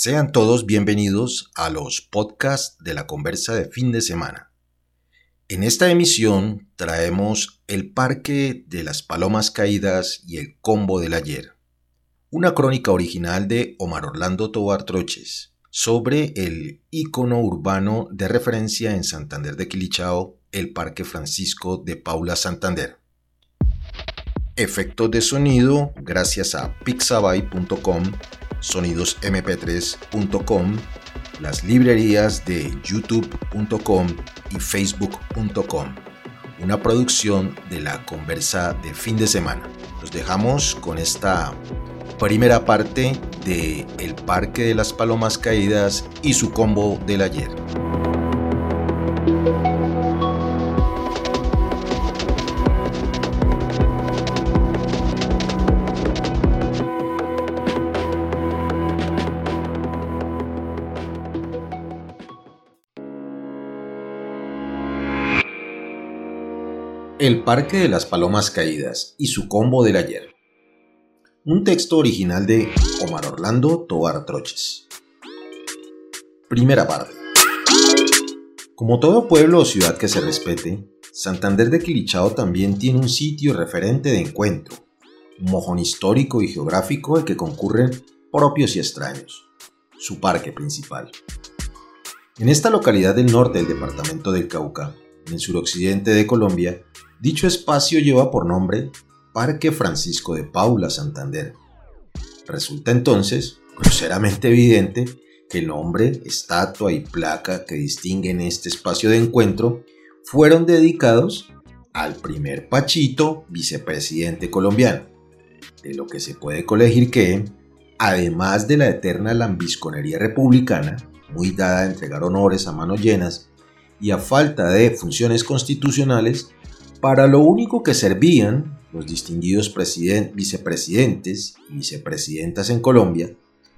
Sean todos bienvenidos a los podcasts de la conversa de fin de semana. En esta emisión traemos el Parque de las Palomas Caídas y el Combo del Ayer, una crónica original de Omar Orlando Tobar Troches sobre el ícono urbano de referencia en Santander de Quilichao, el Parque Francisco de Paula Santander. Efectos de sonido gracias a pixabay.com sonidosmp3.com, las librerías de youtube.com y facebook.com. Una producción de la conversa de fin de semana. Los dejamos con esta primera parte de El Parque de las Palomas Caídas y su combo del ayer. El Parque de las Palomas Caídas y su combo del ayer. Un texto original de Omar Orlando Tobar Troches. Primera parte. Como todo pueblo o ciudad que se respete, Santander de Quilichao también tiene un sitio referente de encuentro, un mojón histórico y geográfico al que concurren propios y extraños, su parque principal. En esta localidad del norte del departamento del Cauca, en el suroccidente de Colombia, Dicho espacio lleva por nombre Parque Francisco de Paula Santander. Resulta entonces groseramente evidente que el nombre, estatua y placa que distinguen este espacio de encuentro fueron dedicados al primer Pachito, vicepresidente colombiano, de lo que se puede colegir que, además de la eterna lambisconería republicana, muy dada a entregar honores a manos llenas, y a falta de funciones constitucionales, para lo único que servían los distinguidos vicepresidentes y vicepresidentas en Colombia,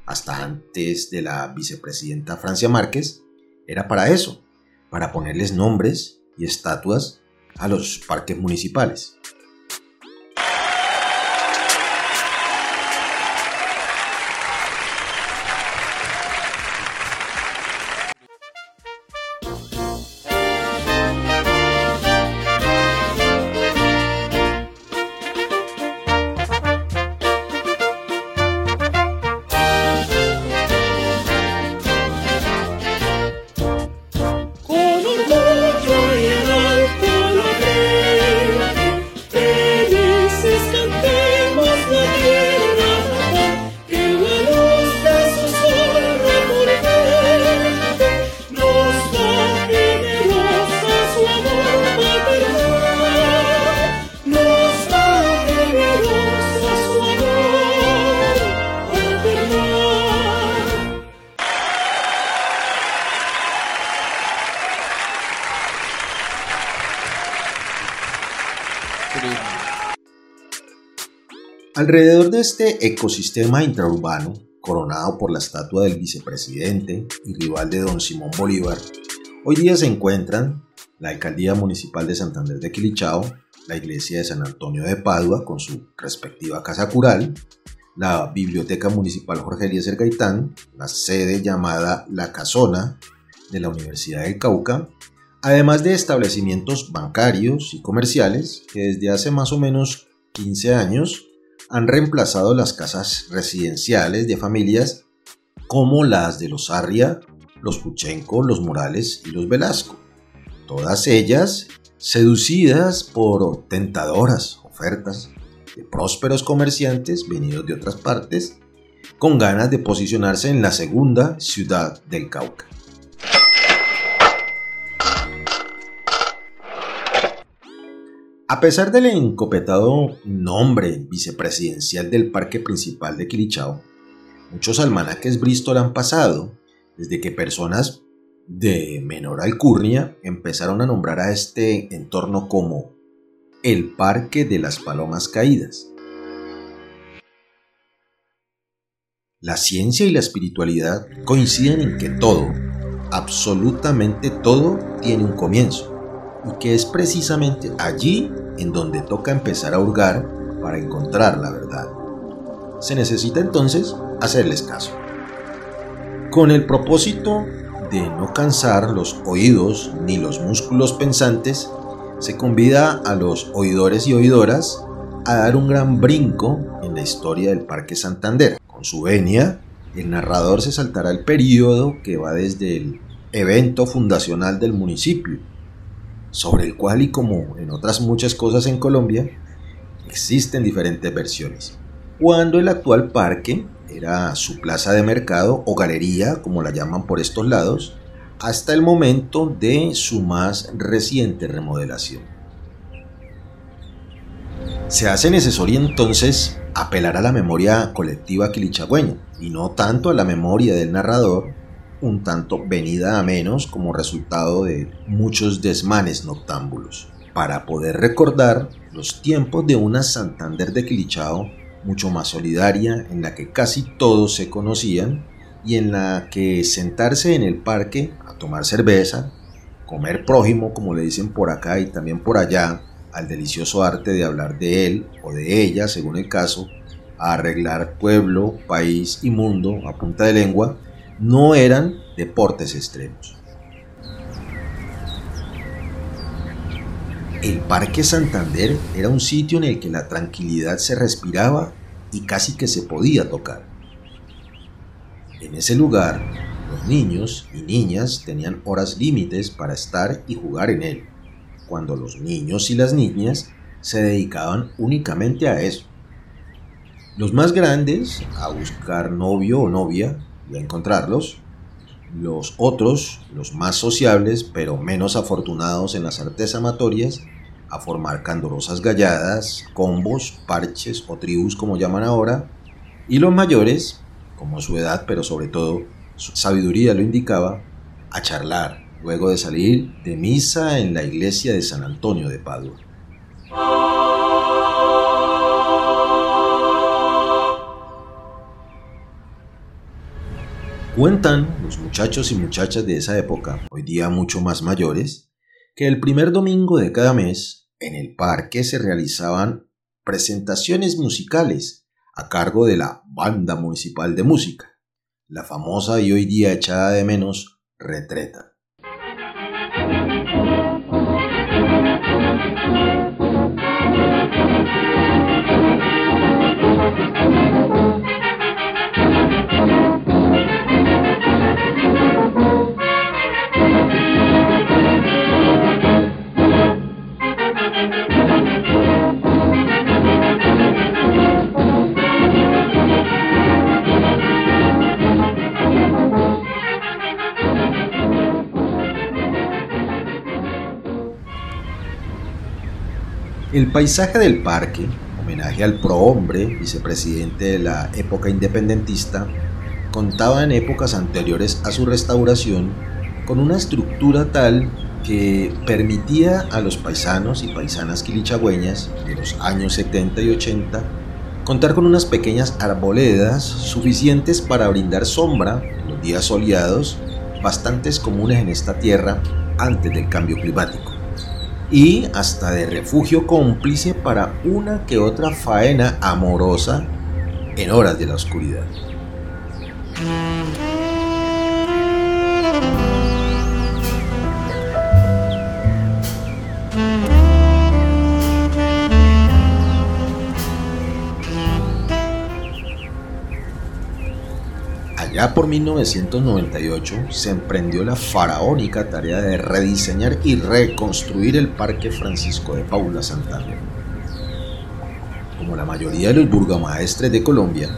hasta antes de la vicepresidenta Francia Márquez, era para eso, para ponerles nombres y estatuas a los parques municipales. Alrededor de este ecosistema intraurbano, coronado por la estatua del vicepresidente y rival de don Simón Bolívar, hoy día se encuentran la Alcaldía Municipal de Santander de Quilichao, la Iglesia de San Antonio de Padua con su respectiva casa cural, la Biblioteca Municipal Jorge Eliezer Gaitán, la sede llamada La Casona de la Universidad del Cauca, además de establecimientos bancarios y comerciales que desde hace más o menos 15 años han reemplazado las casas residenciales de familias como las de los Arria, los Puchenco, los Morales y los Velasco. Todas ellas seducidas por tentadoras ofertas de prósperos comerciantes venidos de otras partes con ganas de posicionarse en la segunda ciudad del Cauca. A pesar del encopetado nombre vicepresidencial del parque principal de Quilichao, muchos almanaques Bristol han pasado desde que personas de menor alcurnia empezaron a nombrar a este entorno como el Parque de las Palomas Caídas. La ciencia y la espiritualidad coinciden en que todo, absolutamente todo, tiene un comienzo y que es precisamente allí en donde toca empezar a hurgar para encontrar la verdad. Se necesita entonces hacerles caso. Con el propósito de no cansar los oídos ni los músculos pensantes, se convida a los oidores y oidoras a dar un gran brinco en la historia del Parque Santander. Con su venia, el narrador se saltará el periodo que va desde el evento fundacional del municipio, sobre el cual y como en otras muchas cosas en Colombia, existen diferentes versiones. Cuando el actual parque era su plaza de mercado o galería, como la llaman por estos lados, hasta el momento de su más reciente remodelación. Se hace necesario entonces apelar a la memoria colectiva quilichagüeña y no tanto a la memoria del narrador, un tanto venida a menos como resultado de muchos desmanes noctámbulos, para poder recordar los tiempos de una Santander de Quilichao mucho más solidaria, en la que casi todos se conocían y en la que sentarse en el parque a tomar cerveza, comer prójimo, como le dicen por acá y también por allá, al delicioso arte de hablar de él o de ella, según el caso, a arreglar pueblo, país y mundo a punta de lengua, no eran deportes extremos. El Parque Santander era un sitio en el que la tranquilidad se respiraba y casi que se podía tocar. En ese lugar, los niños y niñas tenían horas límites para estar y jugar en él, cuando los niños y las niñas se dedicaban únicamente a eso. Los más grandes a buscar novio o novia a encontrarlos. Los otros, los más sociables pero menos afortunados en las artes amatorias, a formar candorosas galladas, combos, parches o tribus como llaman ahora. Y los mayores como su edad, pero sobre todo su sabiduría lo indicaba, a charlar luego de salir de misa en la iglesia de San Antonio de Padua. Cuentan los muchachos y muchachas de esa época, hoy día mucho más mayores, que el primer domingo de cada mes en el parque se realizaban presentaciones musicales a cargo de la Banda Municipal de Música, la famosa y hoy día echada de menos Retreta. El paisaje del parque, homenaje al prohombre, vicepresidente de la época independentista, contaba en épocas anteriores a su restauración con una estructura tal que permitía a los paisanos y paisanas quilichagüeñas de los años 70 y 80 contar con unas pequeñas arboledas suficientes para brindar sombra en los días soleados, bastantes comunes en esta tierra antes del cambio climático y hasta de refugio cómplice para una que otra faena amorosa en horas de la oscuridad. Ya por 1998 se emprendió la faraónica tarea de rediseñar y reconstruir el Parque Francisco de Paula Santander. Como la mayoría de los burgomaestres de Colombia,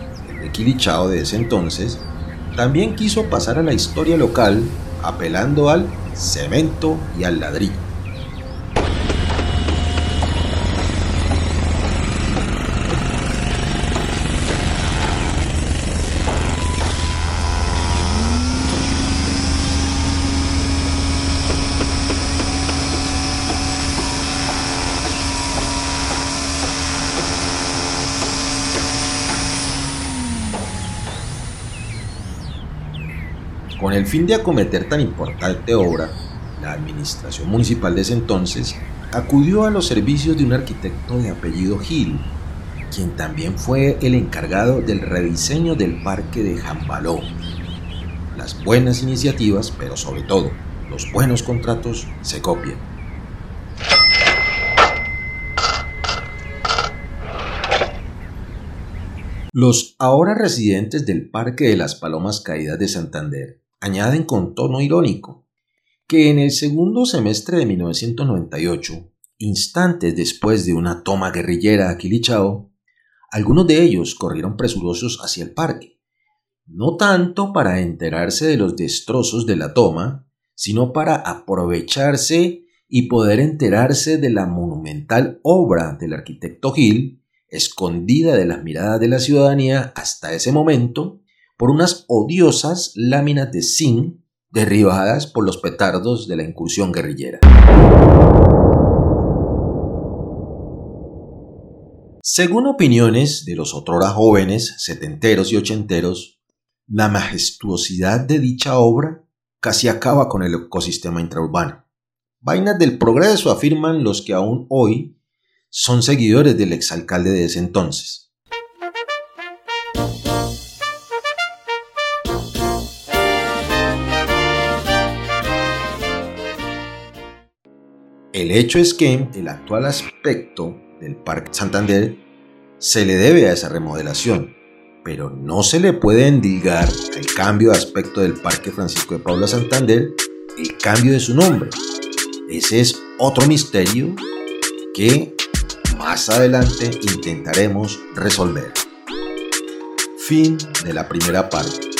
el Quilichao de ese entonces, también quiso pasar a la historia local apelando al cemento y al ladrillo. Con el fin de acometer tan importante obra, la administración municipal de ese entonces acudió a los servicios de un arquitecto de apellido Gil, quien también fue el encargado del rediseño del parque de Jambaló. las buenas iniciativas, pero sobre todo los buenos contratos, se copian. Los ahora residentes del Parque de las Palomas Caídas de Santander añaden con tono irónico que en el segundo semestre de 1998, instantes después de una toma guerrillera a Quilichao, algunos de ellos corrieron presurosos hacia el parque, no tanto para enterarse de los destrozos de la toma, sino para aprovecharse y poder enterarse de la monumental obra del arquitecto Gil, escondida de las miradas de la ciudadanía hasta ese momento por unas odiosas láminas de zinc derribadas por los petardos de la incursión guerrillera. Según opiniones de los otrora jóvenes, setenteros y ochenteros, la majestuosidad de dicha obra casi acaba con el ecosistema intraurbano. Vainas del progreso afirman los que aún hoy son seguidores del exalcalde de ese entonces. El hecho es que el actual aspecto del Parque Santander se le debe a esa remodelación, pero no se le puede endilgar al cambio de aspecto del Parque Francisco de Paula Santander el cambio de su nombre. Ese es otro misterio que más adelante intentaremos resolver. Fin de la primera parte.